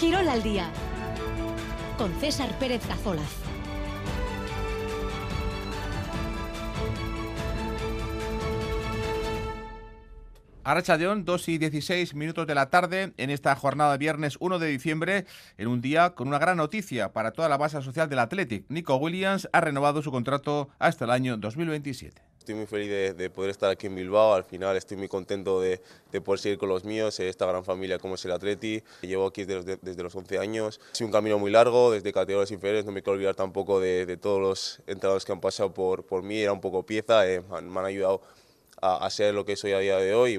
Quirol al día con César Pérez Cazolaz. Arrachadeón, 2 y 16 minutos de la tarde en esta jornada de viernes 1 de diciembre, en un día con una gran noticia para toda la base social del Athletic. Nico Williams ha renovado su contrato hasta el año 2027. Estoy muy feliz de, poder estar aquí en Bilbao, al final estoy muy contento de, poder seguir con los míos, esta gran familia como es el Atleti. Llevo aquí desde, desde los 11 años, ha sido un camino muy largo, desde categorías inferiores, no me quiero olvidar tampoco de, todos los entrenadores que han pasado por, por mí, era un poco pieza, eh, me han ayudado a, a ser lo que soy a día de hoy.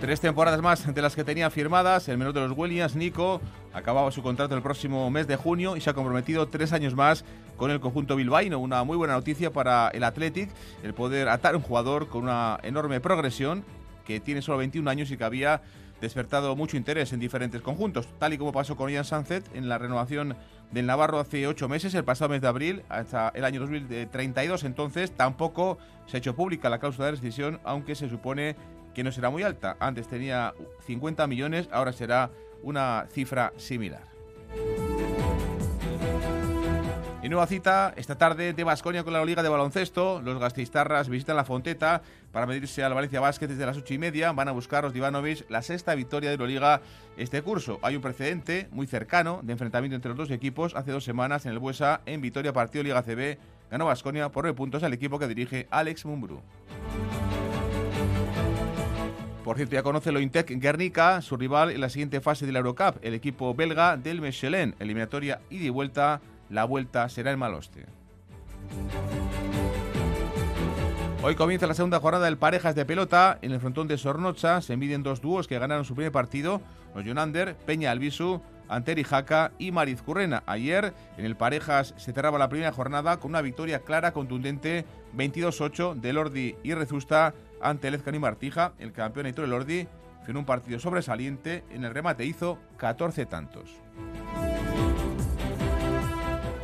Tres temporadas más de las que tenía firmadas, el menor de los Williams, Nico, acababa su contrato el próximo mes de junio y se ha comprometido tres años más con el conjunto bilbaíno. Una muy buena noticia para el Athletic, el poder atar un jugador con una enorme progresión que tiene solo 21 años y que había despertado mucho interés en diferentes conjuntos, tal y como pasó con Ian Sunset en la renovación del Navarro hace ocho meses, el pasado mes de abril, hasta el año 2032. Entonces, tampoco se ha hecho pública la cláusula de rescisión, aunque se supone que no será muy alta. Antes tenía 50 millones, ahora será una cifra similar. Y nueva cita esta tarde de Basconia con la Liga de Baloncesto. Los gastistarras visitan la Fonteta para medirse al Valencia Basket desde las ocho y media. Van a buscar los Divanovic la sexta victoria de la Liga este curso. Hay un precedente muy cercano de enfrentamiento entre los dos equipos hace dos semanas en el Buesa en Vitoria Partido Liga CB. Ganó Basconia por nueve puntos al equipo que dirige Alex Mumbrú. Por cierto, ya conoce lo Intec Guernica, su rival en la siguiente fase de la Eurocup, el equipo belga del Mechelen. Eliminatoria y de vuelta, la vuelta será en Maloste. Hoy comienza la segunda jornada del Parejas de Pelota. En el frontón de Sornocha se miden dos dúos que ganaron su primer partido, los Jonander, Peña Albisu, Anteri Jaca y Mariz Currena. Ayer en el Parejas se cerraba la primera jornada con una victoria clara, contundente, 22-8 de Lordi y Rezusta ante el y Martija. El campeón Heitor Lordi fue en un partido sobresaliente. En el remate hizo 14 tantos.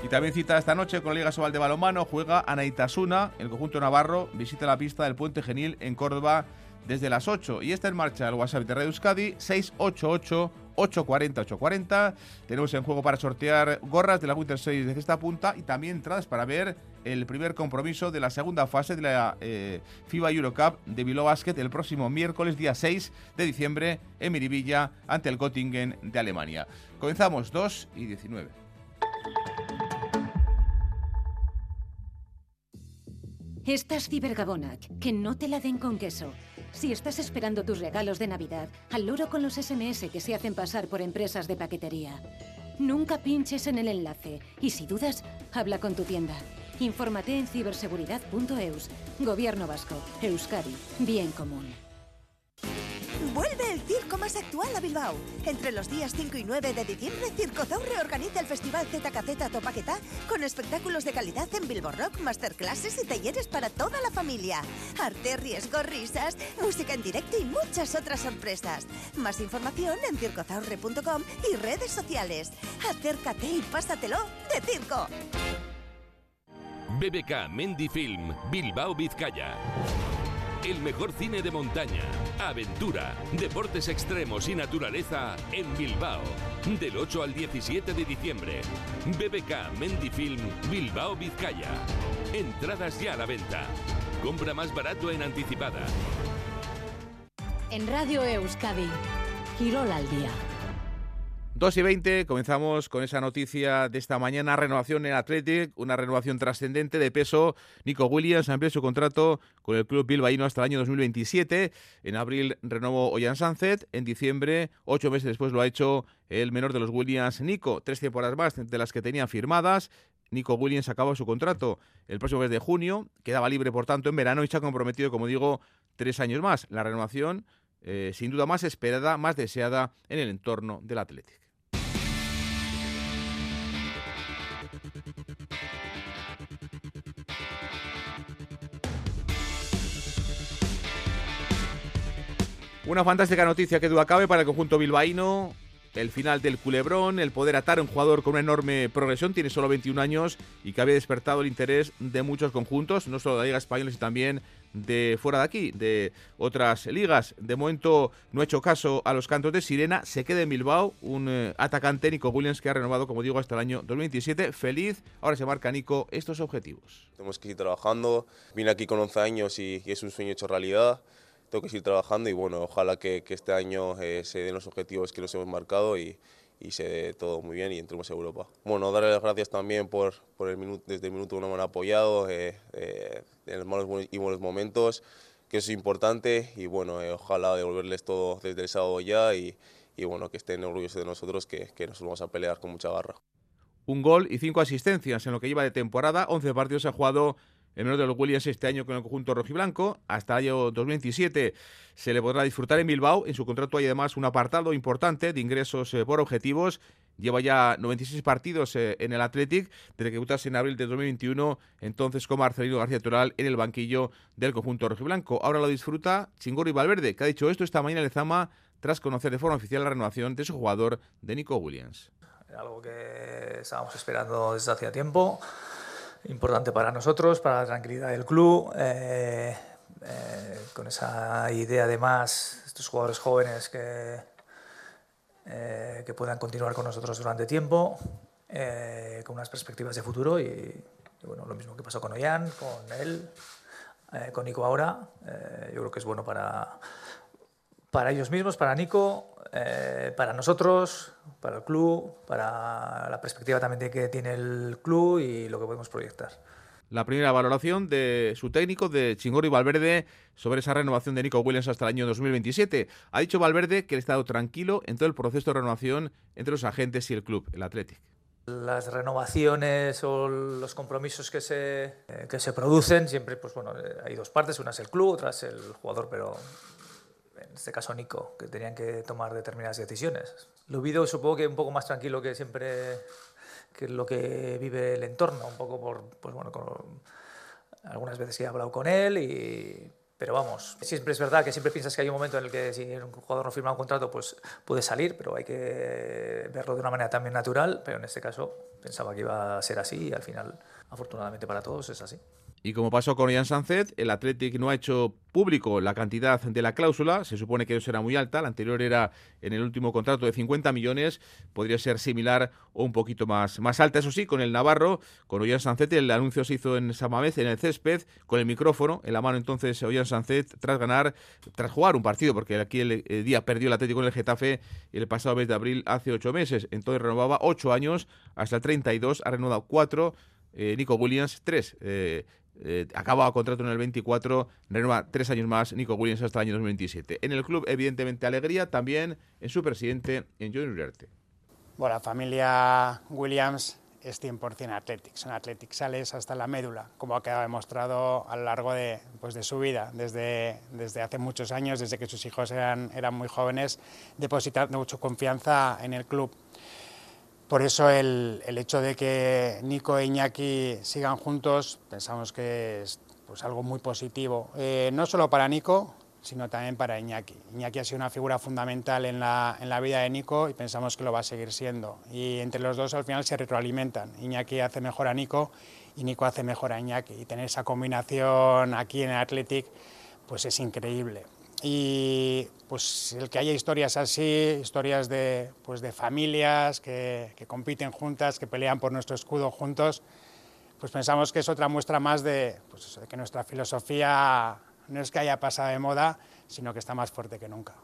Y también cita esta noche con la Liga Sobal de Balomano, juega Anaitasuna, el conjunto navarro visita la pista del Puente Genil en Córdoba desde las 8. Y está en marcha el WhatsApp de Radio Euskadi 688 840 840. Tenemos en juego para sortear gorras de la Winter 6 de esta punta y también entradas para ver el primer compromiso de la segunda fase de la eh, FIBA Eurocup de Bilbao Basket el próximo miércoles día 6 de diciembre en Miribilla ante el Göttingen de Alemania. Comenzamos 2 y 19. Estás cibergabonac, que no te la den con queso. Si estás esperando tus regalos de Navidad, al loro con los SMS que se hacen pasar por empresas de paquetería. Nunca pinches en el enlace y si dudas, habla con tu tienda. Infórmate en ciberseguridad.eus. Gobierno Vasco. Euskadi. Bien común. Vuelve el circo más actual a Bilbao. Entre los días 5 y 9 de diciembre, Circo Zaurre organiza el festival ZKZ Topaqueta con espectáculos de calidad en Bilbo Rock, masterclasses y talleres para toda la familia. Arte, riesgo, risas, música en directo y muchas otras sorpresas. Más información en circozaurre.com y redes sociales. Acércate y pásatelo de circo. BBK Mendy Film, Bilbao, Vizcaya. El mejor cine de montaña, aventura, deportes extremos y naturaleza en Bilbao. Del 8 al 17 de diciembre. BBK Mendifilm Bilbao Vizcaya. Entradas ya a la venta. Compra más barato en anticipada. En Radio Euskadi, Girol al día. 2 y 20, comenzamos con esa noticia de esta mañana, renovación en Athletic, una renovación trascendente de peso. Nico Williams amplió su contrato con el club bilbaíno hasta el año 2027. En abril renovó Oyan Sunset, en diciembre, ocho meses después lo ha hecho el menor de los Williams, Nico. Tres temporadas más de las que tenía firmadas. Nico Williams acaba su contrato el próximo mes de junio, quedaba libre por tanto en verano y se ha comprometido, como digo, tres años más. La renovación, eh, sin duda más esperada, más deseada en el entorno del Athletic. Una fantástica noticia que duda cabe para el conjunto bilbaíno. el final del culebrón, el poder atar a un jugador con una enorme progresión, tiene solo 21 años y que había despertado el interés de muchos conjuntos, no solo de la Liga Española, sino también de fuera de aquí, de otras ligas. De momento no ha hecho caso a los cantos de Sirena, se queda en Bilbao, un eh, atacante, Nico Williams, que ha renovado, como digo, hasta el año 2027. Feliz, ahora se marca Nico estos objetivos. Tenemos que ir trabajando, vine aquí con 11 años y, es un sueño hecho realidad. Tengo que seguir trabajando y bueno, ojalá que, este año eh, se den los objetivos que nos hemos marcado y, y se dé todo muy bien y entremos a Europa. Bueno, darle las gracias también por, por el minuto, desde el minuto uno me han apoyado eh, eh, en los malos y buenos momentos, que eso es importante y bueno, eh, ojalá devolverles todo desde el sábado ya y, y bueno, que estén orgullosos de nosotros, que, que nos vamos a pelear con mucha garra. Un gol y cinco asistencias en lo que lleva de temporada, 11 partidos ha jugado el menor de los Williams este año con el conjunto rojiblanco. Hasta el año 2027 se le podrá disfrutar en Bilbao. En su contrato hay además un apartado importante de ingresos eh, por objetivos. Lleva ya 96 partidos eh, en el Athletic desde que debutase en abril de 2021, entonces con Marcelino García Toral en el banquillo del conjunto rojiblanco. Ahora lo disfruta Chingorri Valverde, que ha dicho esto esta mañana en Lezama tras conocer de forma oficial la renovación de su jugador, de Nico Williams. Algo que estábamos esperando desde hace tiempo importante para nosotros, para la tranquilidad del club, eh, eh, con esa idea además, estos jugadores jóvenes que, eh, que puedan continuar con nosotros durante tiempo, con unas perspectivas de futuro y, bueno, lo mismo que pasó con Ollán, con él, con Nico ahora, yo creo que es bueno para, para ellos mismos, para Nico, eh, para nosotros, para el club, para la perspectiva también que tiene el club y lo que podemos proyectar. La primera valoración de su técnico, de Chingorri Valverde, sobre esa renovación de Nico Williams hasta el año 2027. Ha dicho Valverde que él ha estado tranquilo en todo el proceso de renovación entre los agentes y el club, el Athletic. Las renovaciones o los compromisos que se, eh, que se producen, siempre pues bueno, eh, hay dos partes, una es el club, otra es el jugador, pero en este caso Nico, que tenían que tomar determinadas decisiones. Lo vivido supongo que un poco más tranquilo que siempre que lo que vive el entorno, un poco por, pues bueno, algunas veces he hablado con él y pero vamos, siempre es verdad que siempre piensas que hay un momento en el que si un jugador no firma un contrato, pues puede salir, pero hay que verlo de una manera también natural. Pero en este caso pensaba que iba a ser así y al final, afortunadamente para todos, es así. Y como pasó con Ian Sancet, el Athletic no ha hecho público la cantidad de la cláusula. Se supone que eso era muy alta. La anterior era en el último contrato de 50 millones. Podría ser similar o un poquito más, más alta. Eso sí, con el Navarro, con Ollán Sancet, el anuncio se hizo en Samamez, en el césped, con el micrófono en la mano. Entonces, Ollán Sancet, tras ganar, tras jugar un partido, porque aquí el, día perdió el Atlético en el Getafe el pasado mes de abril, hace ocho meses. Entonces renovaba ocho años hasta el 32. Ha renovado cuatro. Eh, Nico Williams, tres. Eh, eh, acaba contrato en el 24, renueva tres años más Nico Williams hasta el año 2027. En el club, evidentemente, alegría también en su presidente, en John Uriarte. Bueno, la familia Williams es 100% Athletic, son Athletic sales hasta la médula, como ha quedado demostrado a lo largo de, pues de su vida, desde, desde hace muchos años, desde que sus hijos eran, eran muy jóvenes, depositando mucha confianza en el club. Por eso el, hecho de que Nico e Iñaki sigan juntos pensamos que es pues, algo muy positivo, eh, no solo para Nico, sino también para Iñaki. Iñaki ha sido una figura fundamental en la, en la, vida de Nico y pensamos que lo va a seguir siendo. Y entre los dos al final se retroalimentan. Iñaki hace mejor a Nico y Nico hace mejor a Iñaki. Y tener esa combinación aquí en el Athletic pues es increíble y pues el que haya historias así, historias de, pues de familias que, compiten juntas, que pelean por nuestro escudo juntos, pues pensamos que es otra muestra más pues de que nuestra filosofía no es que haya pasado de moda, sino que está más fuerte que nunca.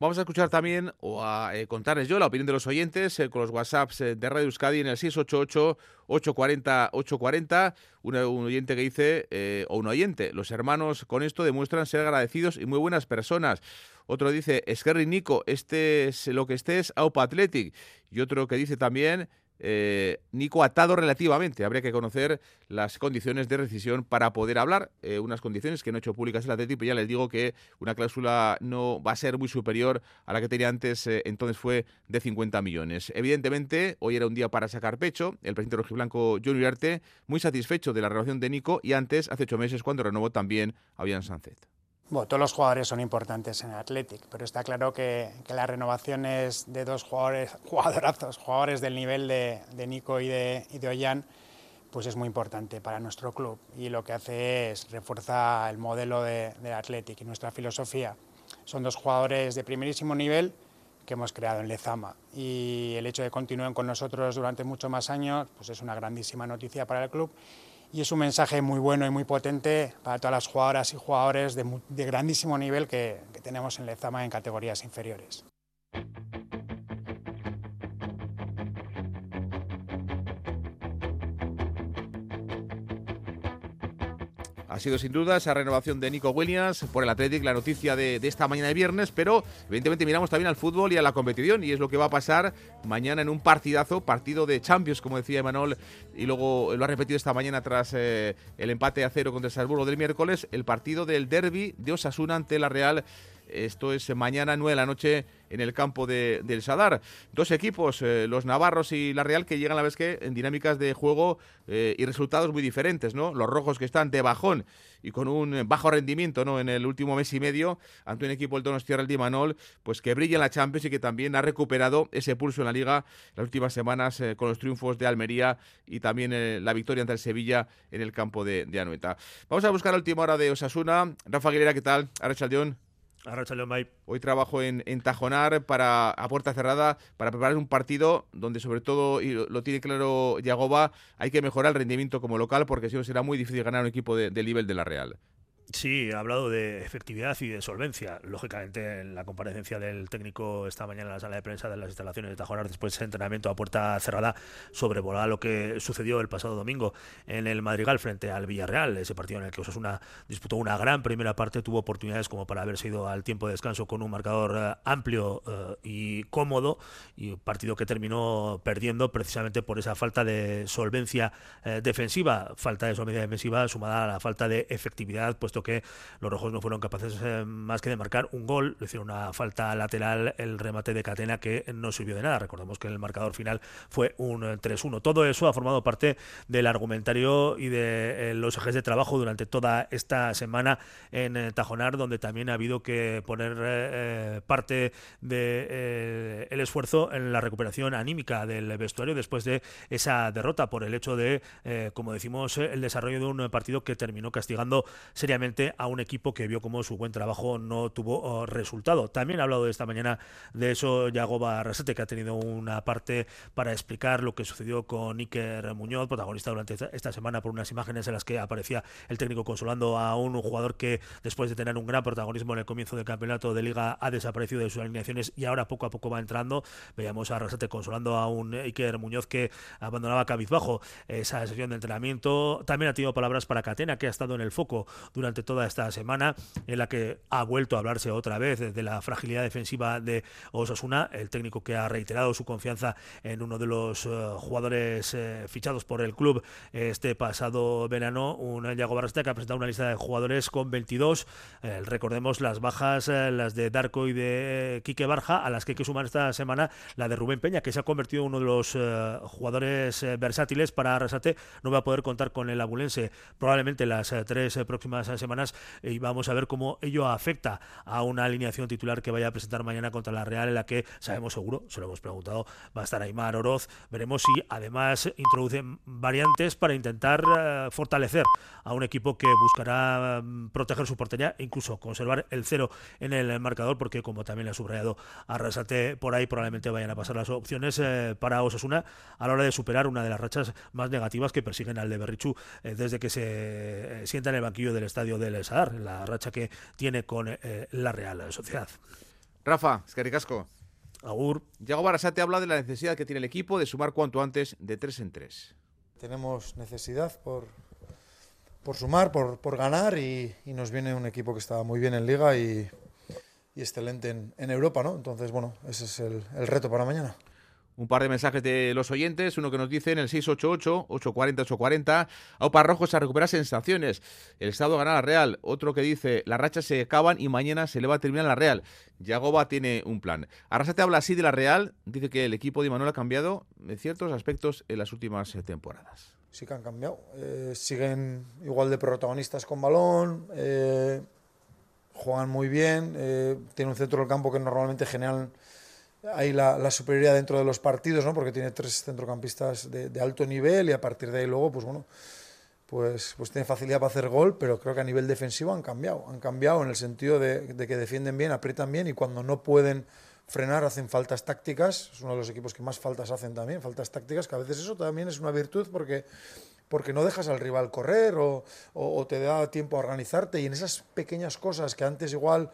Vamos a escuchar también o a eh, contarles yo la opinión de los oyentes eh, con los WhatsApps eh, de Radio Euskadi en el 688-840-840. Un, un, oyente que dice, o un oyente, los hermanos con esto demuestran ser agradecidos y muy buenas personas. Otro dice, Esquerri Nico, este es lo que estés, Aupa Athletic. Y otro que dice también, eh, Nico atado relativamente. Habría que conocer las condiciones de rescisión para poder hablar. Eh, unas condiciones que no he hecho públicas el Atlético, ya les digo que una cláusula no va a ser muy superior a la que tenía antes, eh, entonces fue de 50 millones. Evidentemente, hoy era un día para sacar pecho. El presidente rojiblanco, John Uriarte, muy satisfecho de la renovación de Nico y antes, hace ocho meses, cuando renovó también a Bian Sánchez. Bueno, todos los jugadores son importantes en Athletic, pero está claro que, que las renovaciones de dos jugadores, jugadorazos, jugadores del nivel de, Nico y de, y Ollán, pues es muy importante para nuestro club. Y lo que hace es refuerza el modelo de, de Athletic. Y nuestra filosofía. Son dos jugadores de primerísimo nivel que hemos creado en Lezama. Y el hecho de que continúen con nosotros durante muchos más años pues es una grandísima noticia para el club y es un mensaje muy bueno y muy potente para todas las jugadoras y jugadores de, grandísimo nivel que, que tenemos en Lezama en categorías inferiores. Ha sido sin duda esa renovación de Nico Williams por el Athletic, la noticia de, esta mañana de viernes, pero evidentemente miramos también al fútbol y a la competición y es lo que va a pasar mañana en un partidazo, partido de Champions, como decía Emanuel, y luego lo ha repetido esta mañana tras eh, el empate a cero contra el Salzburgo del miércoles, el partido del derby de Osasuna ante la Real esto es mañana, 9 de la noche, en el campo de, del Sadar. Dos equipos, eh, los Navarros y la Real, que llegan a la vez que en dinámicas de juego eh, y resultados muy diferentes, ¿no? Los rojos que están de bajón y con un bajo rendimiento, ¿no? En el último mes y medio, ante un equipo, el Donostia el Manol, pues que brilla en la Champions y que también ha recuperado ese pulso en la Liga las últimas semanas eh, con los triunfos de Almería y también la victoria ante el Sevilla en el campo de, de Anoeta. Vamos a buscar la última hora de Osasuna. Rafa Aguilera, ¿qué tal? Arrachaldeón. Hoy trabajo en, en, Tajonar para a puerta cerrada para preparar un partido donde sobre todo, y lo, tiene claro Yagoba, hay que mejorar el rendimiento como local porque si no será muy difícil ganar un equipo de nivel de la Real. Sí, ha hablado de efectividad y de solvencia. Lógicamente, en la comparecencia del técnico esta mañana en la sala de prensa de las instalaciones de Tajonar, después de ese entrenamiento a puerta cerrada, sobrevolaba lo que sucedió el pasado domingo en el Madrigal frente al Villarreal. Ese partido en el que Osasuna disputó una gran primera parte, tuvo oportunidades como para haberse ido al tiempo de descanso con un marcador uh, amplio uh, y cómodo, y un partido que terminó perdiendo precisamente por esa falta de solvencia uh, defensiva, falta de solvencia defensiva sumada a la falta de efectividad, puesto que los rojos no fueron capaces eh, más que de marcar un gol, le hicieron una falta lateral el remate de Catena que no sirvió de nada. Recordemos que el marcador final fue un 3-1. Todo eso ha formado parte del argumentario y de eh, los ejes de trabajo durante toda esta semana en eh, Tajonar, donde también ha habido que poner eh, parte del de, el esfuerzo en la recuperación anímica del vestuario después de esa derrota por el hecho de, como decimos, el desarrollo de un partido que terminó castigando seriamente a un equipo que vio como su buen trabajo no tuvo oh, resultado. También ha hablado esta mañana de eso Yagoba Rasete, que ha tenido una parte para explicar lo que sucedió con Iker Muñoz, protagonista durante esta semana por unas imágenes en las que aparecía el técnico consolando a un jugador que después de tener un gran protagonismo en el comienzo del campeonato de liga ha desaparecido de sus alineaciones y ahora poco a poco va entrando. Veíamos a Rasete consolando a un Iker Muñoz que abandonaba cabizbajo esa sesión de entrenamiento. También ha tenido palabras para Catena, que ha estado en el foco durante toda esta semana en la que ha vuelto a hablarse otra vez de la fragilidad defensiva de Osasuna, el técnico que ha reiterado su confianza en uno de los uh, jugadores uh, fichados por el club este pasado verano, un Yago Barrasta que ha presentado una lista de jugadores con 22, eh, recordemos las bajas, eh, las de Darko y de Quique Barja, a las que hay que sumar esta semana la de Rubén Peña, que se ha convertido en uno de los jugadores versátiles para Arrasate, no va a poder contar con el abulense probablemente las tres próximas semanas y vamos a ver cómo ello afecta a una alineación titular que vaya a presentar mañana contra la Real en la que sabemos seguro, se lo hemos preguntado, va a estar Aymar Oroz. Veremos si además introducen variantes para intentar uh, fortalecer a un equipo que buscará um, proteger su portería e incluso conservar el cero en el marcador porque como también le ha subrayado Arrasate por ahí probablemente vayan a pasar las opciones eh, para Osasuna a la hora de superar una de las rachas más negativas que persiguen al de Berrichu eh, desde que se eh, sienta en el banquillo del estadio del Sadar, la racha que tiene con eh, la Real Sociedad. Rafa, es que ricasco. Agur. Yago Barasate habla de la necesidad que tiene el equipo de sumar cuanto antes de tres en tres. Tenemos necesidad por, por sumar, por, por ganar y, y, nos viene un equipo que está muy bien en liga y, y excelente en, en, Europa, ¿no? Entonces, bueno, ese es el, el reto para mañana un par de mensajes de los oyentes, uno que nos dice en el 688-840-840, Aupa Rojo se recupera sensaciones, el Estado gana la Real, otro que dice, las rachas se acaban y mañana se le va a terminar la Real, Yagoba tiene un plan. Arrasate habla así de la Real, dice que el equipo de Manuel ha cambiado en ciertos aspectos en las últimas temporadas. Sí que han cambiado, eh, siguen igual de protagonistas con balón, eh, juegan muy bien, eh, tiene un centro del campo que normalmente generan ahí la, superioridad dentro de los partidos, ¿no? porque tiene tres centrocampistas de, alto nivel y a partir de ahí luego, pues bueno, pues, pues tiene facilidad para hacer gol, pero creo que a nivel defensivo han cambiado, han cambiado en el sentido de, de que defienden bien, aprietan bien y cuando no pueden frenar hacen faltas tácticas, es uno de los equipos que más faltas hacen también, faltas tácticas, que a veces eso también es una virtud porque porque no dejas al rival correr o, te da tiempo a organizarte. Y en esas pequeñas cosas que antes igual,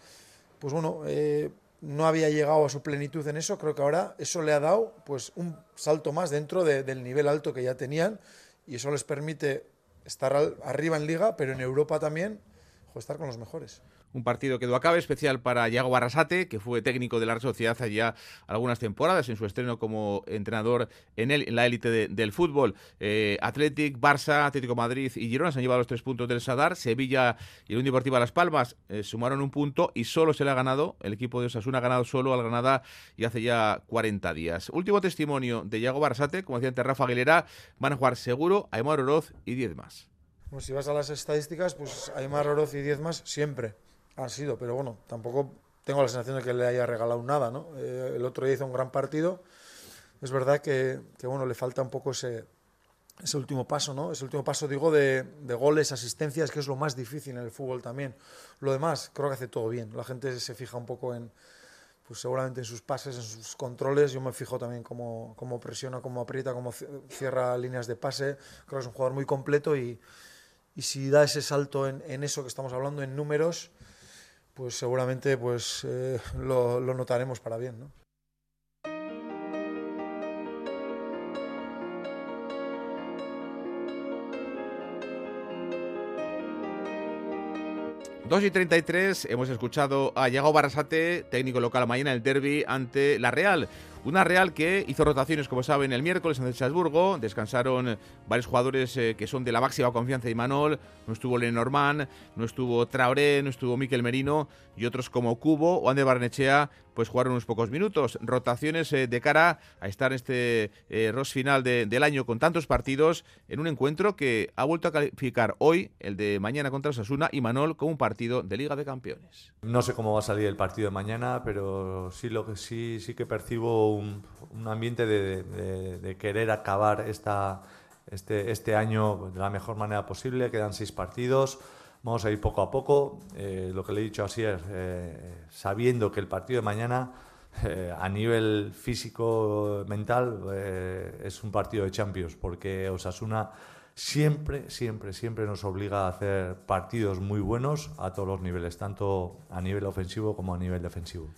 pues bueno, eh, no había llegado a su plenitud en eso, creo que ahora eso le ha dado pues un salto más dentro del nivel alto que ya tenían y eso les permite estar arriba en liga, pero en Europa también, estar con los mejores un partido que acabe especial para Iago Barrasate, que fue técnico de la Sociedad allá algunas temporadas en su estreno como entrenador en, en la élite del fútbol. Eh, Athletic, Barça, Atlético Madrid y Girona se han llevado los tres puntos del Sadar. Sevilla y el Unión Deportiva Las Palmas eh, sumaron un punto y solo se le ha ganado, el equipo de Osasuna ha ganado solo al Granada y hace ya 40 días. Último testimonio de Iago Barrasate, como decía antes Rafa Aguilera, van a jugar seguro Aymar Oroz y 10 más. Si vas a las estadísticas, pues Aymar Oroz y 10 más siempre ha sido, pero bueno, tampoco tengo la sensación de que le haya regalado nada, ¿no? Eh, el otro día hizo un gran partido. Es verdad que, que, bueno, le falta un poco ese, ese último paso, ¿no? Ese último paso, digo, de, de, goles, asistencias, que es lo más difícil en el fútbol también. Lo demás, creo que hace todo bien. La gente se fija un poco en, pues seguramente en sus pases, en sus controles. Yo me fijo también cómo, cómo presiona, cómo aprieta, cómo cierra líneas de pase. Creo que es un jugador muy completo y, y si da ese salto en, en eso que estamos hablando, en números, pues seguramente pues, eh, lo, notaremos para bien. ¿no? 2 y 33, hemos escuchado a Yago Barrasate, técnico local mañana el derby ante la Real. Una Real que hizo rotaciones, como saben, el miércoles en Estrasburgo. Descansaron varios jugadores eh, que son de la máxima confianza de Imanol. No estuvo Lenormand, no estuvo Traoré, no estuvo Miquel Merino y otros como Cubo o Ander Barnechea, pues jugaron unos pocos minutos. Rotaciones eh, de cara a estar en este eh, ROS final del año con tantos partidos en un encuentro que ha vuelto a calificar hoy, el de mañana contra Osasuna, y Manol como un partido de Liga de Campeones. No sé cómo va a salir el partido de mañana, pero sí, lo que, sí, sí que percibo un, ambiente de, querer acabar esta, este, este año de la mejor manera posible. Quedan seis partidos. Vamos a ir poco a poco. Eh, lo que le he dicho así es, eh, sabiendo que el partido de mañana, eh, a nivel físico, mental, es un partido de Champions, porque Osasuna siempre, siempre, siempre nos obliga a hacer partidos muy buenos a todos los niveles, tanto a nivel ofensivo como a nivel defensivo.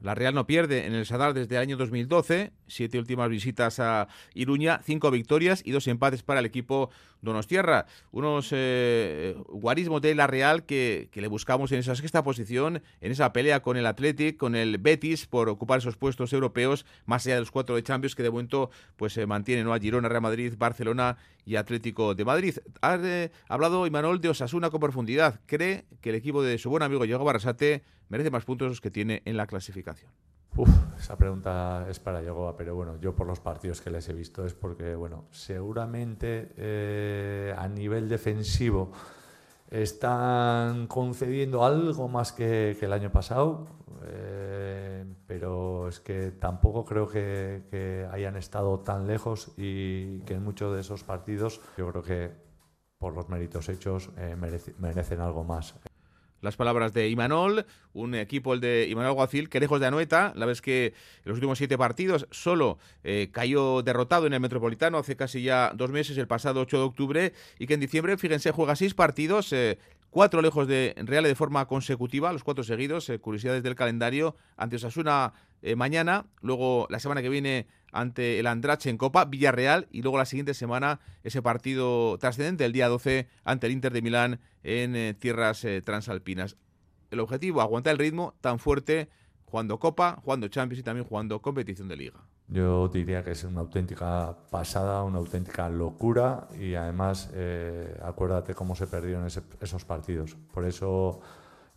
La Real no pierde en el Sadar desde el año 2012, siete últimas visitas a Iruña, cinco victorias y dos empates para el equipo Donostierra. Unos eh, guarismos de la Real que, le buscamos en esa sexta posición, en esa pelea con el Athletic, con el Betis por ocupar esos puestos europeos, más allá de los cuatro de Champions que de momento pues se mantienen a Girona, Real Madrid, Barcelona y Atlético de Madrid. Ha eh, hablado Imanol de Osasuna con profundidad. Cree que el equipo de su buen amigo Diego Barrasate merece más puntos que tiene en la clasificación. Uf, esa pregunta es para Yagoba, pero bueno, yo por los partidos que les he visto es porque, bueno, seguramente eh, a nivel defensivo están concediendo algo más que, el año pasado, eh, pero es que tampoco creo que, hayan estado tan lejos y que en muchos de esos partidos yo creo que por los méritos hechos eh, merecen algo más las palabras de Imanol, un equipo el de Imanol Guacil, que lejos de Anoeta, la vez que en los últimos siete partidos solo eh, cayó derrotado en el Metropolitano hace casi ya dos meses, el pasado 8 de octubre, y que en diciembre, fíjense, juega seis partidos, eh, cuatro lejos de Real de forma consecutiva, los cuatro seguidos, eh, curiosidades del calendario, ante Osasuna mañana, luego la semana que viene ante el Andrache en Copa, Villarreal, y luego la siguiente semana ese partido trascendente, el día 12, ante el Inter de Milán en eh, tierras eh, transalpinas. El objetivo, aguantar el ritmo tan fuerte jugando Copa, jugando Champions y también jugando competición de liga. Yo diría que es una auténtica pasada, una auténtica locura y además eh, acuérdate cómo se perdieron esos partidos. Por eso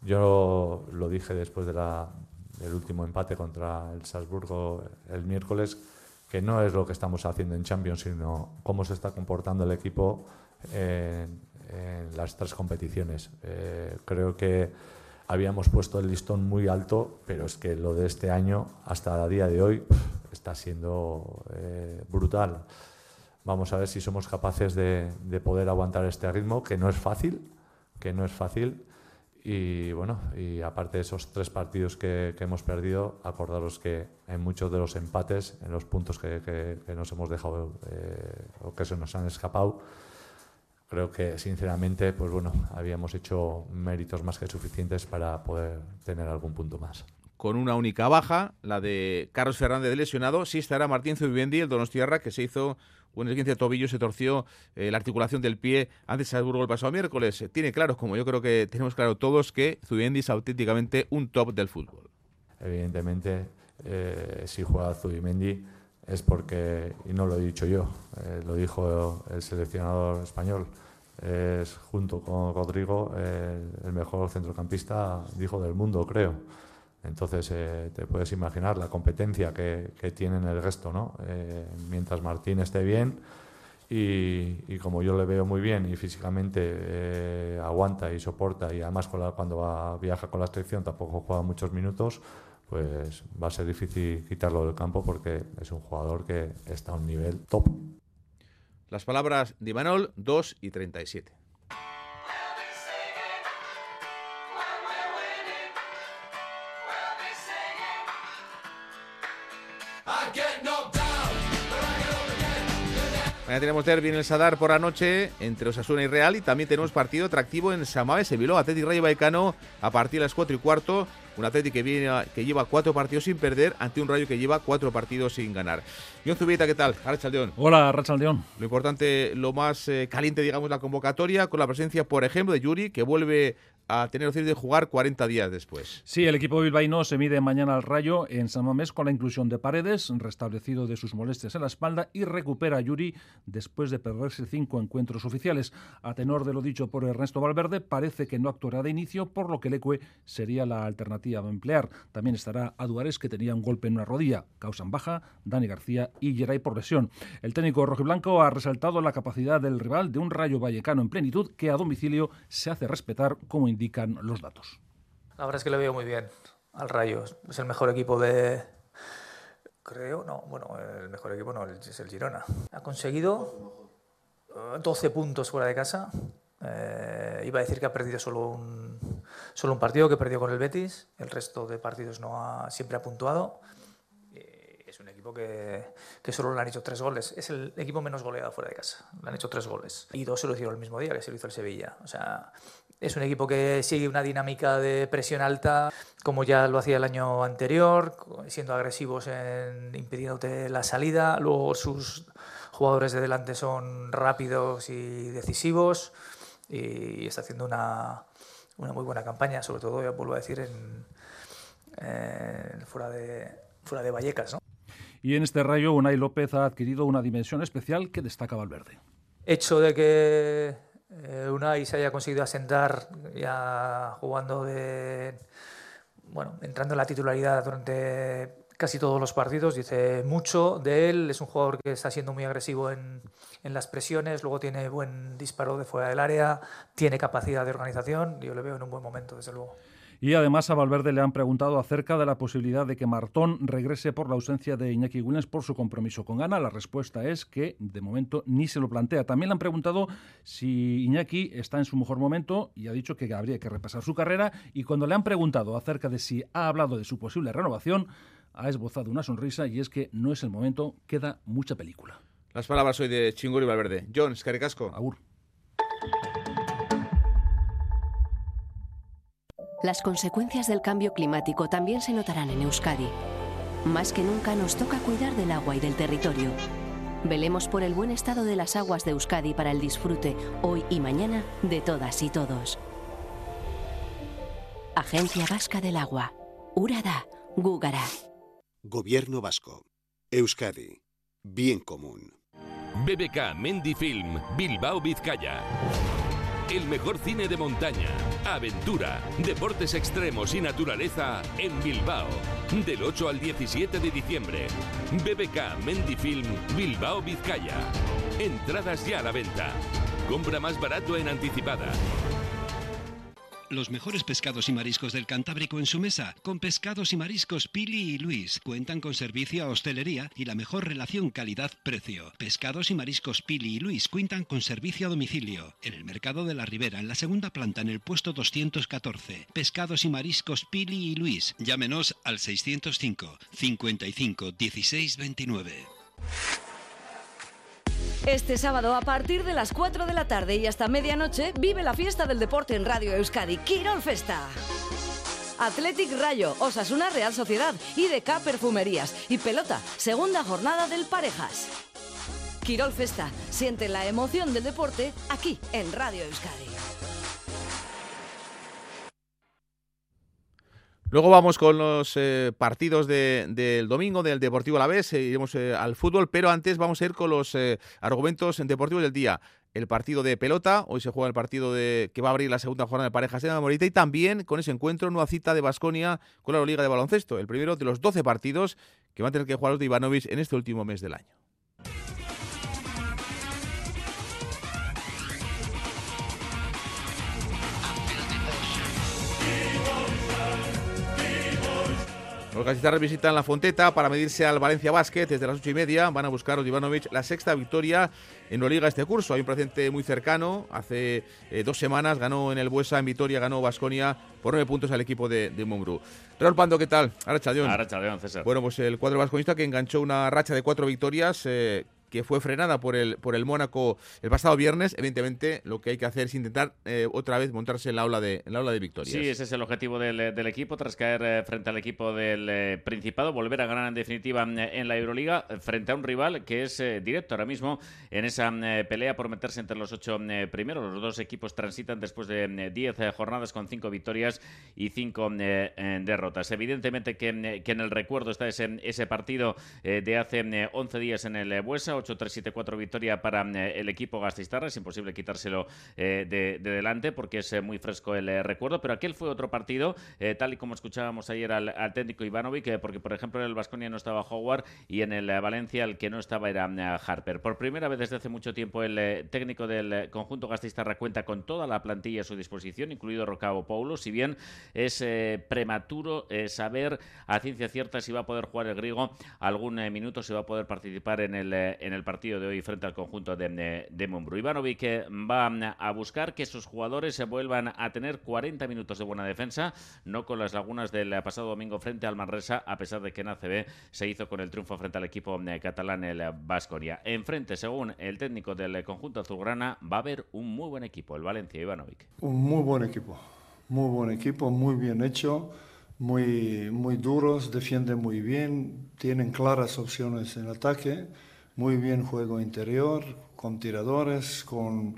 yo lo dije después de del último empate contra el Salzburgo el miércoles, que no es lo que estamos haciendo en Champions, sino cómo se está comportando el equipo en, las tres competiciones. Eh, creo que habíamos puesto el listón muy alto, pero es que lo de este año hasta el día de hoy está siendo eh, brutal. Vamos a ver si somos capaces de, de, poder aguantar este ritmo, que no es fácil, que no es fácil. Y bueno, y aparte de esos tres partidos que, que hemos perdido, acordaros que en muchos de los empates, en los puntos que, que, que nos hemos dejado eh, o que se nos han escapado, creo que sinceramente, pues bueno, habíamos hecho méritos más que suficientes para poder tener algún punto más. Con una única baja, la de Carlos Fernández de lesionado, sí estará Martín Zubimendi, el Donostiarra, que se hizo un esguince de tobillo, se torció eh, la articulación del pie antes de Salzburgo el pasado miércoles. Tiene claro, como yo creo que tenemos claro todos, que Zubimendi es auténticamente un top del fútbol. Evidentemente, eh, si juega Zubimendi es porque, y no lo he dicho yo, eh, lo dijo el seleccionador español, es junto con Rodrigo el mejor centrocampista, dijo, del mundo, creo. Entonces eh, te puedes imaginar la competencia que, tienen el resto, ¿no? Eh, mientras Martín esté bien y, como yo le veo muy bien y físicamente eh, aguanta y soporta y además cuando va, viaja con la selección tampoco juega muchos minutos, pues va a ser difícil quitarlo del campo porque es un jugador que está a un nivel top. Las palabras de Imanol 2 y 37. Mañana tenemos derby en el Sadar por la noche entre Osasuna y Real y también tenemos partido atractivo en Samae, Sevilla, Atlético Rayo Vallecano a partir de las 4 y cuarto. Un Atlético que, viene, que lleva cuatro partidos sin perder ante un Rayo que lleva cuatro partidos sin ganar. John Zubieta, ¿qué tal? Rachaldeón. Hola, Rachaldeón. Lo importante, lo más eh, caliente, digamos, la convocatoria con la presencia, por ejemplo, de Yuri, que vuelve a tener opción de jugar 40 días después. Sí, el equipo bilbaíno se mide mañana al Rayo en San Mamés con la inclusión de Paredes, restablecido de sus molestias en la espalda, y recupera a Yuri después de perderse cinco encuentros oficiales. A tenor de lo dicho por Ernesto Valverde, parece que no actuará de inicio, por lo que Leque sería la alternativa a emplear. También estará Aduares, que tenía un golpe en una rodilla, causan baja, Dani García y Geray por lesión. El técnico rojiblanco ha resaltado la capacidad del rival de un Rayo Vallecano en plenitud que a domicilio se hace respetar como indican los datos. La verdad es que le veo muy bien al Rayo. Es el mejor equipo de. Creo, no, bueno, el mejor equipo no, es el Girona. Ha conseguido 12 puntos fuera de casa. Eh, iba a decir que ha perdido solo un, solo un partido, que perdió con el Betis. El resto de partidos no ha, siempre ha puntuado. Es un equipo que, que, solo le han hecho tres goles. Es el equipo menos goleado fuera de casa. Le han hecho tres goles. Y dos se lo hicieron el mismo día que se lo hizo el Sevilla. O sea, es un equipo que sigue una dinámica de presión alta, como ya lo hacía el año anterior, siendo agresivos en impidiéndote la salida. Luego sus jugadores de delante son rápidos y decisivos. Y está haciendo una, una muy buena campaña, sobre todo, ya vuelvo a decir, en, en fuera, de, fuera de Vallecas. ¿no? Y en este rayo, Unai López ha adquirido una dimensión especial que destaca Valverde. Hecho de que eh, Unai se haya conseguido asentar ya jugando de. Bueno, entrando en la titularidad durante casi todos los partidos, dice mucho de él. Es un jugador que está siendo muy agresivo en, en las presiones, luego tiene buen disparo de fuera del área, tiene capacidad de organización. Yo le veo en un buen momento, desde luego. Y además a Valverde le han preguntado acerca de la posibilidad de que Martón regrese por la ausencia de Iñaki Williams por su compromiso con Gana. La respuesta es que de momento ni se lo plantea. También le han preguntado si Iñaki está en su mejor momento y ha dicho que habría que repasar su carrera. Y cuando le han preguntado acerca de si ha hablado de su posible renovación, ha esbozado una sonrisa y es que no es el momento, queda mucha película. Las palabras hoy de Chinguri Valverde. John, Scaricasco. Agur. Las consecuencias del cambio climático también se notarán en Euskadi. Más que nunca nos toca cuidar del agua y del territorio. Velemos por el buen estado de las aguas de Euskadi para el disfrute, hoy y mañana, de todas y todos. Agencia Vasca del Agua. Urada. Gúgara. Gobierno Vasco. Euskadi. Bien común. BBK Mendy Film, Bilbao, Vizcaya. El mejor cine de montaña, aventura, deportes extremos y naturaleza en Bilbao. Del 8 al 17 de diciembre. BBK Mendy Film, Bilbao, Vizcaya. Entradas ya a la venta. Compra más barato en anticipada. Los mejores pescados y mariscos del Cantábrico en su mesa, con Pescados y Mariscos Pili y Luis. Cuentan con servicio a hostelería y la mejor relación calidad-precio. Pescados y Mariscos Pili y Luis cuentan con servicio a domicilio. En el Mercado de la Ribera, en la segunda planta, en el puesto 214. Pescados y Mariscos Pili y Luis. Llámenos al 605 55 16 29. Este sábado a partir de las 4 de la tarde y hasta medianoche vive la fiesta del deporte en Radio Euskadi, Quirol Festa. Athletic Rayo, Osasuna Real Sociedad, IDK Perfumerías y Pelota, segunda jornada del Parejas. Quirol Festa, siente la emoción del deporte aquí en Radio Euskadi. Luego vamos con los eh, partidos de- del domingo del Deportivo Alavés, eh, iremos eh, al fútbol, pero antes vamos a ir con los eh, argumentos deportivos del día. El partido de pelota, hoy se juega el partido de que va a abrir la segunda jornada de parejas en la Morita y también con ese encuentro nueva cita de Basconia con la Liga de Baloncesto, el primero de los 12 partidos que van a tener que jugar los de Ivanovic en este último mes del año. Los gasistarras visitan la Fonteta para medirse al Valencia Basket desde las ocho y media. Van a buscar a Ivanovic la sexta victoria en Liga este curso. Hay un precedente muy cercano. Hace eh, dos semanas ganó en el Buesa, en Vitoria, ganó Basconia por nueve puntos al equipo de, de Mumbrú. Raúl Pando, ¿qué tal? Arrachaldeón. Arrachaldeón, César. Bueno, pues el cuadro vasconista que enganchó una racha de cuatro victorias. eh, que fue frenada por el por el Mónaco el pasado viernes, evidentemente lo que hay que hacer es intentar eh, otra vez montarse en la ola de en la ola de victorias. Sí, ese es el objetivo del, del equipo, tras caer eh, frente al equipo del eh, Principado, volver a ganar en definitiva mm, en la Euroliga, eh, frente a un rival que es eh, directo ahora mismo en esa mm, eh, pelea por meterse entre los ocho mm, primeros. Los dos equipos transitan después de diez jornadas con cinco victorias y cinco derrotas. Evidentemente que, que en el recuerdo está ese, ese partido de hace mm, 11 días en el Buesa, 8-3-7-4 victoria para mm, el equipo gastistarra, es imposible quitárselo eh, de, de delante porque es eh, muy fresco el eh, recuerdo, pero aquel fue otro partido, eh, tal y como escuchábamos ayer al, técnico Ivanovic, eh, porque por ejemplo en el Vasconia no estaba Howard y en el eh, Valencia el que no estaba era eh, Harper. Por primera vez desde hace mucho tiempo el eh, técnico del eh, conjunto gastistarra cuenta con toda la plantilla a su disposición, incluido Rocabo Paulo, si bien es eh, prematuro eh, saber a ciencia cierta si va a poder jugar el griego algún eh, minuto, si va a poder participar en el, eh, en el partido de hoy frente al conjunto de, de, Mumbrú. Ivanovic eh, va mm, a buscar que sus jugadores se vuelvan a tener 40 minutos de buena defensa, no con las lagunas del eh, pasado domingo frente al Manresa, a pesar de que en ACB se hizo con el triunfo frente al equipo eh, catalán, el Vasconia. Enfrente, según el técnico del eh, conjunto azulgrana, va a haber un muy buen equipo, el Valencia Ivanovic. Un muy buen equipo, muy buen equipo, muy bien hecho, muy, muy duros, defienden muy bien, tienen claras opciones en ataque, muy bien juego interior, con tiradores, con,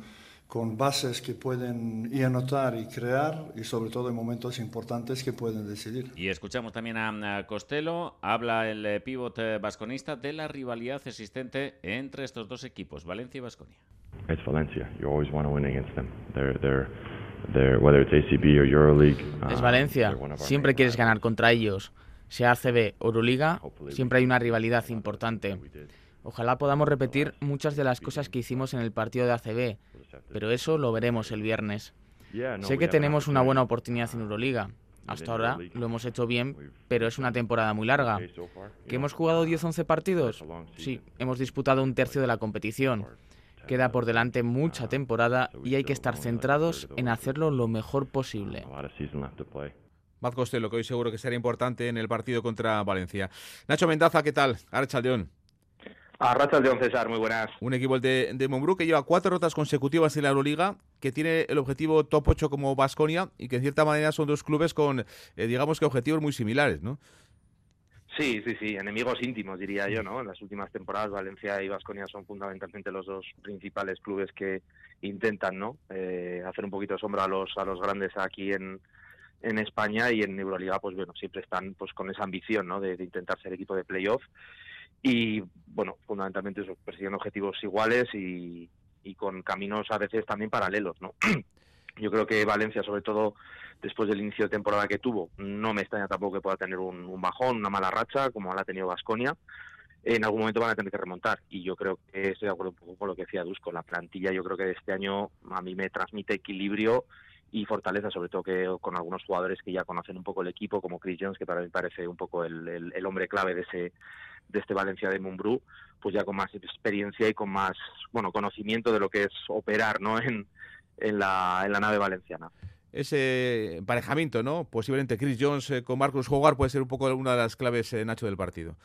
con bases que pueden y anotar y crear y sobre todo en momentos importantes que pueden decidir. Y escuchamos también a, Costello, habla el eh, pívot eh, vasconista de la rivalidad existente entre estos dos equipos, Valencia y Vasconia. It's Valencia. You always want to win against them. They're, they're, they're, whether it's ACB or EuroLeague. Es uh, Valencia. Siempre quieres ganar contra ellos. Sea ACB o Euroliga, siempre hay una rivalidad importante. Ojalá podamos repetir muchas de las cosas que hicimos en el partido de ACB, pero eso lo veremos el viernes. Sé we que tenemos una buena oportunidad en Euroliga. Hasta ahora lo hemos hecho bien, pero es una temporada muy larga. ¿Que hemos jugado 10-11 partidos? Sí, hemos disputado un tercio de la competición. Queda por delante mucha temporada y hay que estar centrados en hacerlo lo mejor posible. Play. Matt Costello, que hoy seguro que será importante en el partido contra Valencia. Nacho Mendaza, ¿qué tal? Archaldeón. A Rachel León César, muy buenas. Un equipo el de, de Mumbrú que lleva cuatro rotas consecutivas en la Euroliga, que tiene el objetivo top 8 como Basconia y que en cierta manera son dos clubes con, eh, digamos que objetivos muy similares, ¿no? Sí, sí, sí, enemigos íntimos diría yo, ¿no? En las últimas temporadas Valencia y Vasconia son fundamentalmente los dos principales clubes que intentan, ¿no? Eh, hacer un poquito de sombra a los a los grandes aquí en, en España y en Euroliga, pues bueno, siempre están pues con esa ambición, ¿no? De, de intentar ser equipo de playoff y bueno, fundamentalmente eso, persiguiendo objetivos iguales y, y con caminos a veces también paralelos, ¿no? Yo creo que Valencia, sobre todo después del inicio de temporada que tuvo, no me extraña tampoco que pueda tener un, bajón, una mala racha, como la ha tenido Vasconia. En algún momento van a tener que remontar. Y yo creo que estoy de acuerdo un poco con lo que decía Dusko. La plantilla, yo creo que de este año a mí me transmite equilibrio y fortaleza, sobre todo que con algunos jugadores que ya conocen un poco el equipo, como Chris Jones, que para mí parece un poco el, el, hombre clave de ese de este Valencia de Mumbrú, pues ya con más experiencia y con más bueno conocimiento de lo que es operar ¿no? en, en, la, en la nave valenciana ese emparejamiento, ¿no? Posiblemente Chris Jones eh, con Marcus Howard puede ser un poco una de las claves, eh, Nacho, del partido.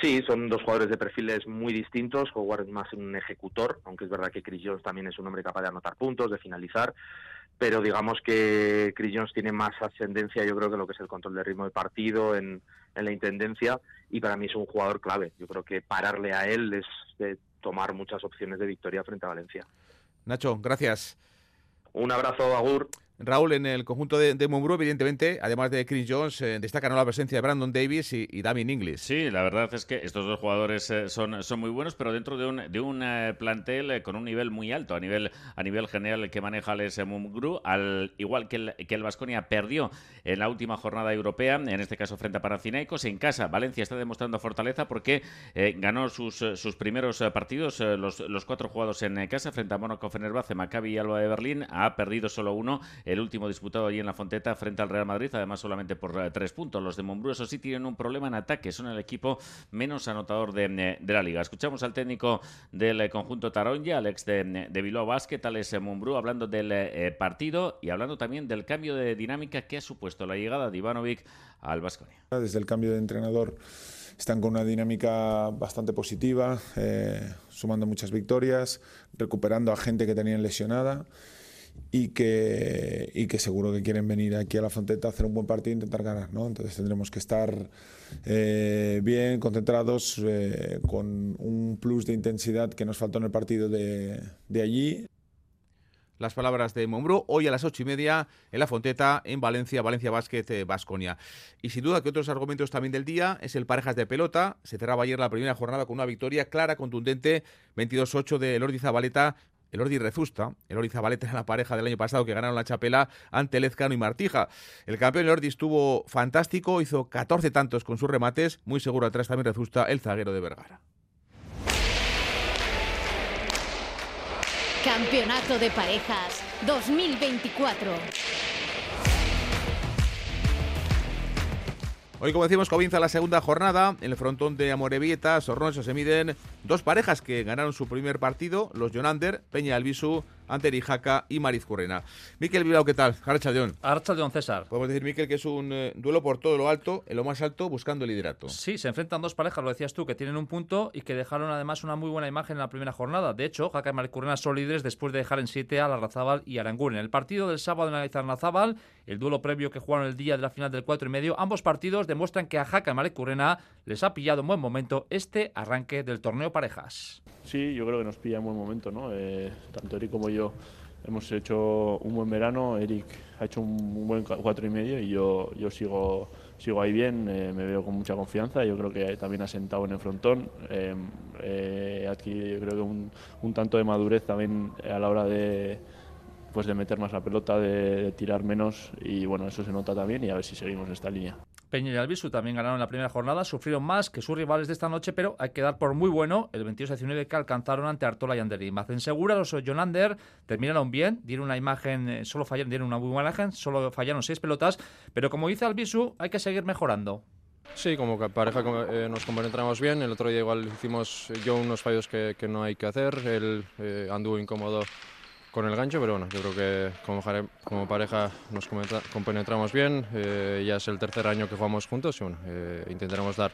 Sí, son dos jugadores de perfiles muy distintos. Howard es más un ejecutor, aunque es verdad que Chris Jones también es un hombre capaz de anotar puntos, de finalizar. Pero digamos que Chris Jones tiene más ascendencia, yo creo, que lo que es el control de ritmo de partido, en, en la intendencia. Y para mí es un jugador clave. Yo creo que pararle a él es de tomar muchas opciones de victoria frente a Valencia. Nacho, gracias. Un abrazo, Agur. Raúl, en el conjunto de, de evidentemente, además de Chris Jones, eh, destacan la presencia de Brandon Davis y, y Damien Inglis. Sí, la verdad es que estos dos jugadores eh, son, muy buenos, pero dentro de un, de un eh, plantel con un nivel muy alto, a nivel, a nivel general que maneja Les Mumbrú, al igual que el, que el Vasconia perdió en la última jornada europea, en este caso frente a Panathinaikos, en casa Valencia está demostrando fortaleza porque ganó sus, sus primeros partidos, los, los cuatro jugados en casa, frente a Mónaco, Fenerbahce, Maccabi y Alba de Berlín, ha perdido solo uno el último disputado allí en la Fonteta frente al Real Madrid, además solamente por eh, tres puntos. Los de Mombrú, eso sí, tienen un problema en ataque, son el equipo menos anotador de, eh, la liga. Escuchamos al técnico del eh, conjunto Taronja, Alex de, de Bilbao Basket, Alex Mombrú, hablando del partido y hablando también del cambio de dinámica que ha supuesto la llegada de Ivanovic al Vasconia. Desde el cambio de entrenador están con una dinámica bastante positiva, sumando muchas victorias, recuperando a gente que tenían lesionada y que, y que seguro que quieren venir aquí a la Fonteta a hacer un buen partido e intentar ganar. ¿no? Entonces tendremos que estar eh, bien, concentrados, eh, con un plus de intensidad que nos faltó en el partido de, de allí. Las palabras de Mombrú, hoy a las ocho y media en la Fonteta, en Valencia, Valencia Basket, Vasconia. Y sin duda que otros argumentos también del día es el parejas de pelota. Se cerraba ayer la primera jornada con una victoria clara, contundente, 22-8 de Lordi Zabaleta el Ordi Rezusta, el Ordi Zabaleta era la pareja del año pasado que ganaron la chapela ante Lezcano y Martija. El campeón el Ordi estuvo fantástico, hizo 14 tantos con sus remates, muy seguro atrás también Rezusta, el zaguero de Vergara. Campeonato de Parejas 2024. Hoy, como decimos, comienza la segunda jornada. En el frontón de Amorebieta, Sornoso se miden dos parejas que ganaron su primer partido, los Jonander, Peña Albisu, ante Jaca y Mariz Currena. Miquel Bilbao, ¿qué tal? Archa León César. Podemos decir, Miquel, que es un eh, duelo por todo lo alto, en lo más alto, buscando el liderato. Sí, se enfrentan dos parejas, lo decías tú, que tienen un punto y que dejaron además una muy buena imagen en la primera jornada. De hecho, Jaca y Mariz Currena son líderes después de dejar en siete a Larrazábal y Aranguren. En el partido del sábado en Larrazábal, el duelo previo que jugaron el día de la final del 4 y medio, ambos partidos demuestran que a Jaca y Mariz Currena les ha pillado en buen momento este arranque del torneo parejas. Sí, yo creo que nos pilla en buen momento, ¿no? Eh, tanto Eric como yo hemos hecho un buen verano, Eric ha hecho un buen cuatro y medio y yo, yo sigo, sigo ahí bien, eh, me veo con mucha confianza, yo creo que también ha sentado en el frontón, eh, eh, yo creo que un, un, tanto de madurez también a la hora de, pues de meter más la pelota, de, de tirar menos y bueno, eso se nota también y a ver si seguimos esta línea. Peña y Albisu también ganaron la primera jornada, sufrieron más que sus rivales de esta noche, pero hay que dar por muy bueno el 22-19 que alcanzaron ante Artola y Anderín. En segura, los Jonander terminaron bien, dieron una imagen, eh, solo fallaron, dieron una muy buena imagen, solo fallaron seis pelotas, pero como dice Albisu, hay que seguir mejorando. Sí, como pareja eh, nos compenetramos bien. El otro día igual hicimos yo unos fallos que, no hay que hacer. Él eh, anduvo incómodo con el gancho, pero bueno, yo creo que como, como pareja nos compenetramos bien, eh, ya es el tercer año que jugamos juntos y bueno, eh, intentaremos dar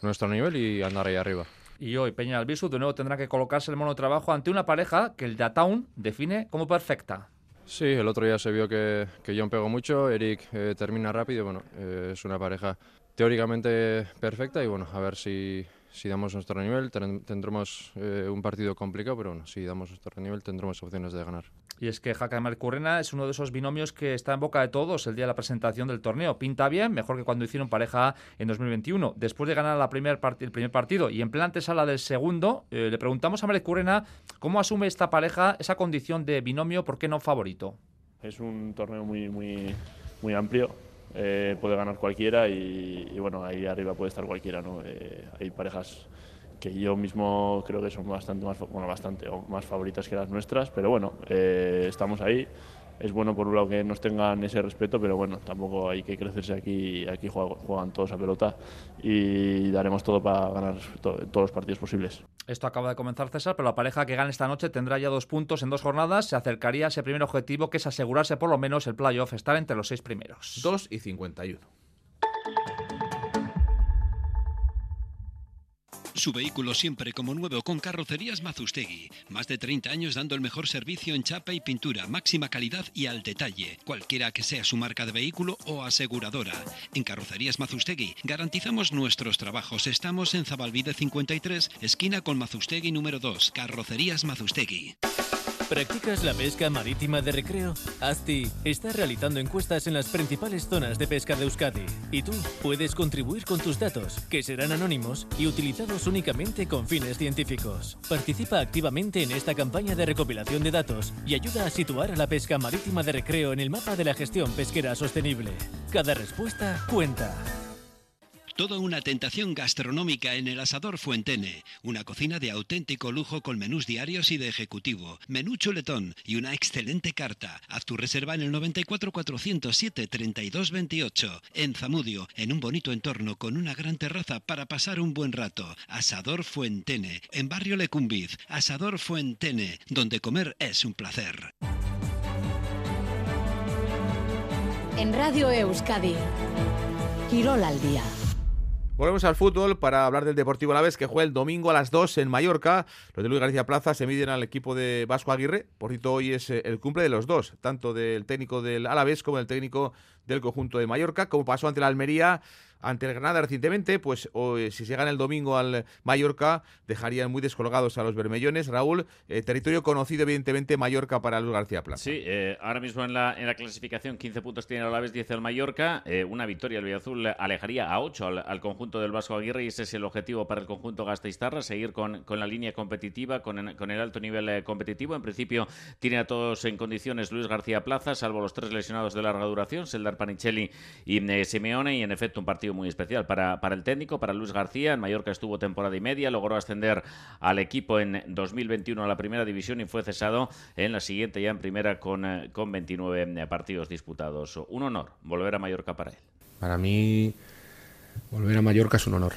nuestro nivel y andar ahí arriba. Y hoy Peña Albisu de nuevo tendrá que colocarse el monotrabajo ante una pareja que el Datown define como perfecta. Sí, el otro día se vio que, que John pegó mucho, Eric eh, termina rápido, bueno, es una pareja teóricamente perfecta y bueno, a ver si, si damos nuestro nivel tendremos eh, un partido complicado, pero bueno, si damos nuestro nivel tendremos opciones de ganar. Y es que Jaca Mercurrena es uno de esos binomios que está en boca de todos el día de la presentación del torneo. Pinta bien, mejor que cuando hicieron pareja en 2021. Después de ganar la primer el primer partido y en plan antesala del segundo, eh, le preguntamos a Mercurrena cómo asume esta pareja esa condición de binomio, ¿por qué no favorito? Es un torneo muy, muy, muy amplio eh, puede ganar cualquiera y, bueno, ahí arriba puede estar cualquiera, ¿no? Eh, hay parejas que yo mismo creo que son bastante más, bueno, bastante más favoritas que las nuestras, pero bueno, eh, estamos ahí es bueno por un lado que nos tengan ese respeto, pero bueno, tampoco hay que crecerse aquí, aquí juegan, todos a pelota y daremos todo para ganar todos los partidos posibles. Esto acaba de comenzar César, pero la pareja que gane esta noche tendrá ya dos puntos en dos jornadas, se acercaría a ese primer objetivo que es asegurarse por lo menos el playoff, estar entre los seis primeros. 2 y 51. Su vehículo siempre como nuevo con carrocerías Mazustegui. Más de 30 años dando el mejor servicio en chapa y pintura, máxima calidad y al detalle, cualquiera que sea su marca de vehículo o aseguradora. En Carrocerías Mazustegui garantizamos nuestros trabajos. Estamos en Zabalvide 53, esquina con Mazustegui número 2, Carrocerías Mazustegui. ¿Practicas la pesca marítima de recreo? ASTI está realizando encuestas en las principales zonas de pesca de Euskadi y tú puedes contribuir con tus datos, que serán anónimos y utilizados únicamente con fines científicos. Participa activamente en esta campaña de recopilación de datos y ayuda a situar a la pesca marítima de recreo en el mapa de la gestión pesquera sostenible. Cada respuesta cuenta. Toda una tentación gastronómica en el Asador Fuentene. Una cocina de auténtico lujo con menús diarios y de ejecutivo. Menú chuletón y una excelente carta. Haz tu reserva en el 94 407 3228. En Zamudio, en un bonito entorno con una gran terraza para pasar un buen rato. Asador Fuentene. En Barrio Lecumbiz. Asador Fuentene. Donde comer es un placer. En Radio Euskadi. Quirol al día. Volvemos al fútbol para hablar del Deportivo Alavés que juega el domingo a las 2 en Mallorca. Los de Luis García Plaza se miden al equipo de Vasco Aguirre. Por cierto, hoy es eh, el cumple de los dos, tanto del técnico del Alavés como del técnico del conjunto de Mallorca. Como pasó ante la Almería, ante el Granada recientemente, pues eh, si se gana el domingo al Mallorca, dejarían muy descolgados a los bermellones. Raúl, eh, territorio conocido evidentemente Mallorca para Luis García Plaza. Sí, eh, ahora mismo en la, clasificación 15 puntos tiene el Alavés, 10 el Mallorca. una victoria el Villazul alejaría a 8 al, conjunto del Vasco Aguirre y ese es el objetivo para el conjunto Gasteiztarra, seguir con, con la línea competitiva, con, con el alto nivel competitivo. En principio tiene a todos en condiciones Luis García Plaza, salvo los tres lesionados de larga duración, Seldar Panicelli y Simeone y en efecto un partido muy especial para, para el técnico, para Luis García. En Mallorca estuvo temporada y media, logró ascender al equipo en 2021 a la primera división y fue cesado en la siguiente ya en primera con, eh, con 29 eh, partidos disputados. Un honor volver a Mallorca para él. Para mí, volver a Mallorca es un honor.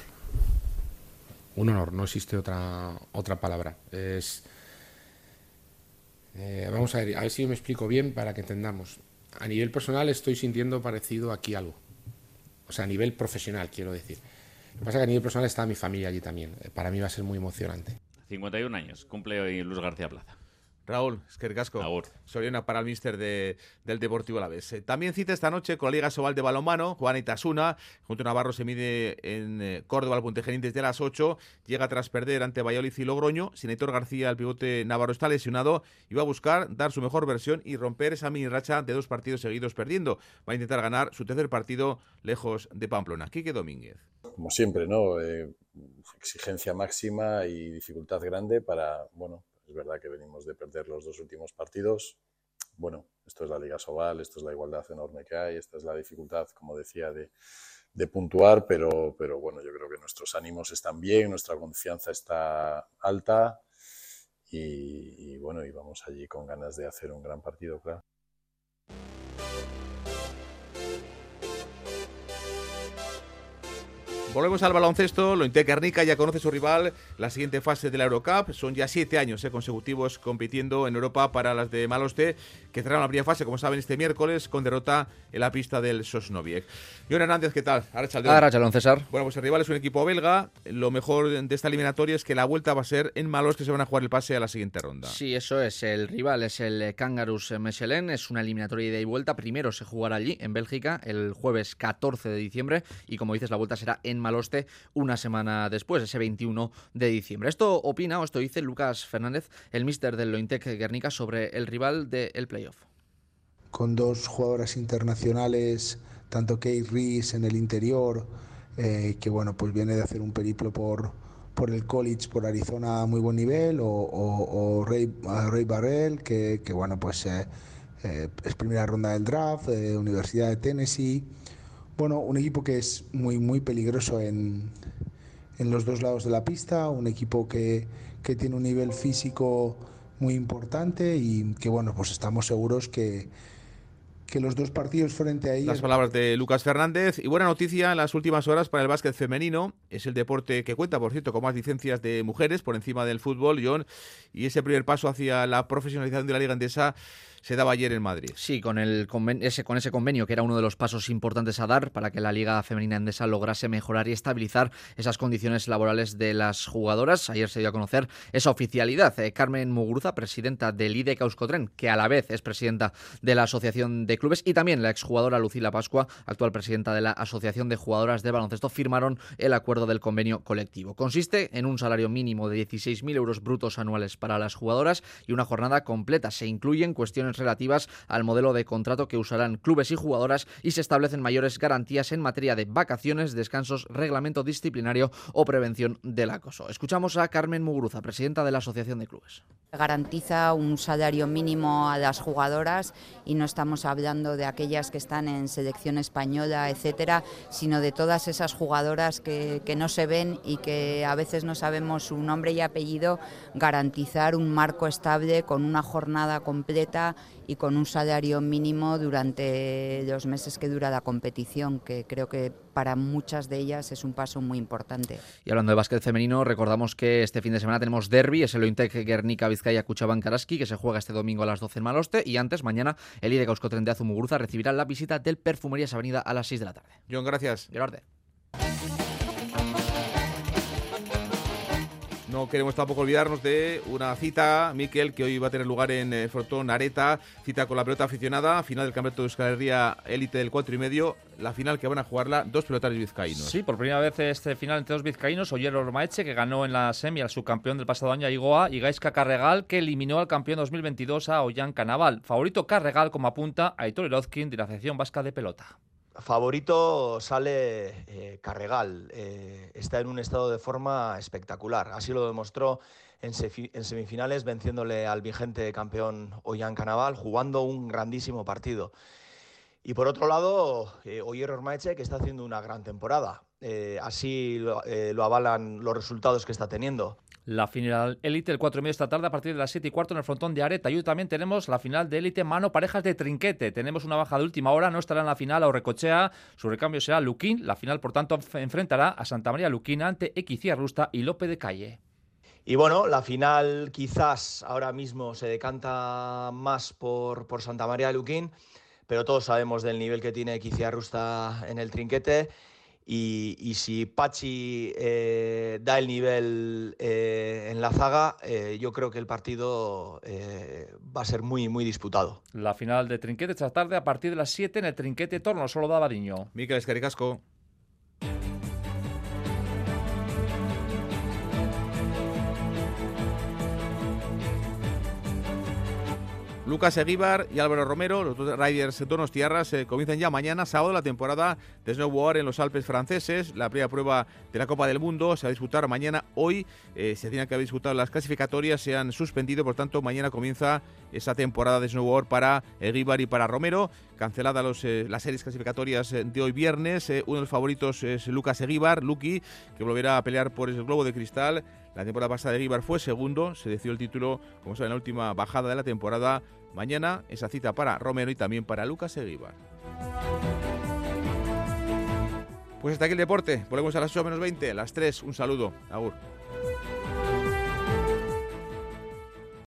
Un honor, no existe otra, otra palabra. Es. Eh, vamos a ver, a ver si me explico bien para que entendamos. A nivel personal estoy sintiendo parecido aquí algo. O sea, a nivel profesional, quiero decir. Lo que pasa es que a nivel personal está mi familia allí también. Eh, para mí va a ser muy emocionante. 51 años, cumple hoy Luz García Plaza. Raúl, es que casco. Soriona para el míster de, del Deportivo Alavés. Eh, también cita esta noche con la Liga Sobal de Balonmano. Juan Itasuna, junto a Navarro, se mide en eh, Córdoba al Puntejerín desde las 8. Llega tras perder ante Valladolid y Logroño. Sin Héctor García, el pivote Navarro está lesionado y va a buscar dar su mejor versión y romper esa mini racha de dos partidos seguidos perdiendo. Va a intentar ganar su tercer partido lejos de Pamplona. Quique Domínguez. Como siempre, ¿no? Eh, exigencia máxima y dificultad grande para, bueno, es verdad que venimos de perder los dos últimos partidos. Bueno, esto es la Liga Sobal, esto es la igualdad enorme que hay, esta es la dificultad, como decía, de, puntuar, pero, pero bueno, yo creo que nuestros ánimos están bien, nuestra confianza está alta y, y bueno, y vamos allí con ganas de hacer un gran partido, claro. Volvemos al baloncesto. Lo Guernica ya conoce su rival. La siguiente fase de la Eurocup. Son ya siete años eh, consecutivos compitiendo en Europa para las de Maloste, que cerraron la primera fase, como saben, este miércoles con derrota en la pista del Sosnoviec. John Hernández, ¿qué tal? Ahora Chalón, César. Bueno, pues el rival es un equipo belga. Lo mejor de esta eliminatoria es que la vuelta va a ser en Malos, que se van a jugar el pase a la siguiente ronda. Sí, eso es. El rival es el Kangarus Mechelen. Es una eliminatoria de ida y vuelta. Primero se jugará allí, en Bélgica, el jueves 14 de diciembre. Y como dices, la vuelta será en Maloste una semana después, ese 21 de diciembre. Esto opina o esto dice Lucas Fernández, el mister del Lointec Guernica, sobre el rival del playoff. Con dos jugadoras internacionales, tanto Kate Reese en el interior, eh, que bueno, pues viene de hacer un periplo por, por el college, por Arizona a muy buen nivel, o, Ray, Ray, Barrell, que, bueno, pues eh, eh, es primera ronda del draft, Universidad de Tennessee. Bueno, un equipo que es muy, muy peligroso en, en los dos lados de la pista, un equipo que, que tiene un nivel físico muy importante y que bueno, pues estamos seguros que, que los dos partidos frente a ellos. Las palabras de Lucas Fernández. Y buena noticia en las últimas horas para el básquet femenino. Es el deporte que cuenta, por cierto, con más licencias de mujeres por encima del fútbol, John. Y ese primer paso hacia la profesionalización de la Liga Endesa se daba ayer en Madrid. Sí, con, el ese, con ese convenio que era uno de los pasos importantes a dar para que la Liga Femenina Endesa lograse mejorar y estabilizar esas condiciones laborales de las jugadoras. Ayer se dio a conocer esa oficialidad. Eh, Carmen Muguruza, presidenta del IDE Causcotren, que a la vez es presidenta de la Asociación de Clubes, y también la exjugadora Lucila Pascua, actual presidenta de la Asociación de Jugadoras de Baloncesto, firmaron el acuerdo del convenio colectivo. Consiste en un salario mínimo de 16.000 euros brutos anuales para las jugadoras y una jornada completa. Se incluyen cuestiones relativas al modelo de contrato que usarán clubes y jugadoras y se establecen mayores garantías en materia de vacaciones, descansos, reglamento disciplinario o prevención del acoso. Escuchamos a Carmen Muguruza, presidenta de la Asociación de Clubes. Garantiza un salario mínimo a las jugadoras y no estamos hablando de aquellas que están en selección española, etcétera, sino de todas esas jugadoras que, que no se ven y que a veces no sabemos su nombre y apellido, garantizar un marco estable con una jornada completa y con un salario mínimo durante los meses que dura la competición, que creo que para muchas de ellas es un paso muy importante. Y hablando de básquet femenino, recordamos que este fin de semana tenemos derby, es el Ointec Guernica Vizcaya Cuchaban Karaski, que se juega este domingo a las 12 en Maloste, y antes, mañana, el IDE Causcotren de Azumuguruza recibirá la visita del Perfumerías Avenida a las 6 de la tarde. John, gracias. Gerardo. No queremos tampoco olvidarnos de una cita, Miquel, que hoy va a tener lugar en eh, Frontón Areta, cita con la pelota aficionada, final del Campeonato de Euskal élite del 4 y medio, la final que van a jugarla dos pelotaris vizcaínos. Sí, por primera vez este final entre dos vizcaínos, Oyer Ormaeche, que ganó en la semi al subcampeón del pasado año a Igoa, y Gaisca Carregal, que eliminó al campeón 2022 a Ollán Canaval. Favorito Carregal, como apunta Aitor Erozkin de la sección vasca de pelota. Favorito sale eh, Carregal, eh, está en un estado de forma espectacular, así lo demostró en, semifinales venciéndole al vigente campeón Ollán Canaval, jugando un grandísimo partido. Y por otro lado, eh, Oyer Ormaeche, que está haciendo una gran temporada. Eh, así lo avalan los resultados que está teniendo la final élite el 4 y medio esta tarde a partir de las 7 y cuarto en el frontón de Areta. Y también tenemos la final de élite mano parejas de trinquete. Tenemos una baja de última hora, no estará en la final a Recochea. Su recambio será Luquín. La final, por tanto, enfrentará a Santa María Luquín ante Equicia Rusta y Lope de Calle. Y bueno, la final quizás ahora mismo se decanta más por, por Santa María Luquín, pero todos sabemos del nivel que tiene Equicia Rusta en el trinquete y, si Pachi eh, da el nivel eh, en la zaga, eh, yo creo que el partido va a ser muy, muy disputado. La final de Trinquete esta tarde a partir de las 7 en el Trinquete Torno, solo da Bariño. Miquel Escaricasco. Lucas Eguíbar y Álvaro Romero, los dos riders donostiarras, eh, comienzan ya mañana, sábado, la temporada de snowboard en los Alpes franceses. La primera prueba de la Copa del Mundo se va a disputar mañana. Hoy eh, se tienen que haber disputado las clasificatorias, se han suspendido, por tanto, mañana comienza esa temporada de snowboard para Eguíbar y para Romero. Cancelada los, eh, las series clasificatorias de hoy viernes. uno de los favoritos es Lucas Eguíbar, Lucky, que volverá a pelear por el globo de cristal. La temporada pasada de Eguíbar fue segundo, se decidió el título, como saben, en la última bajada de la temporada Mañana esa cita para Romero y también para Lucas Eguíbar. Pues hasta aquí el deporte. Volvemos a las 8 menos 20, a las 3. Un saludo. Agur.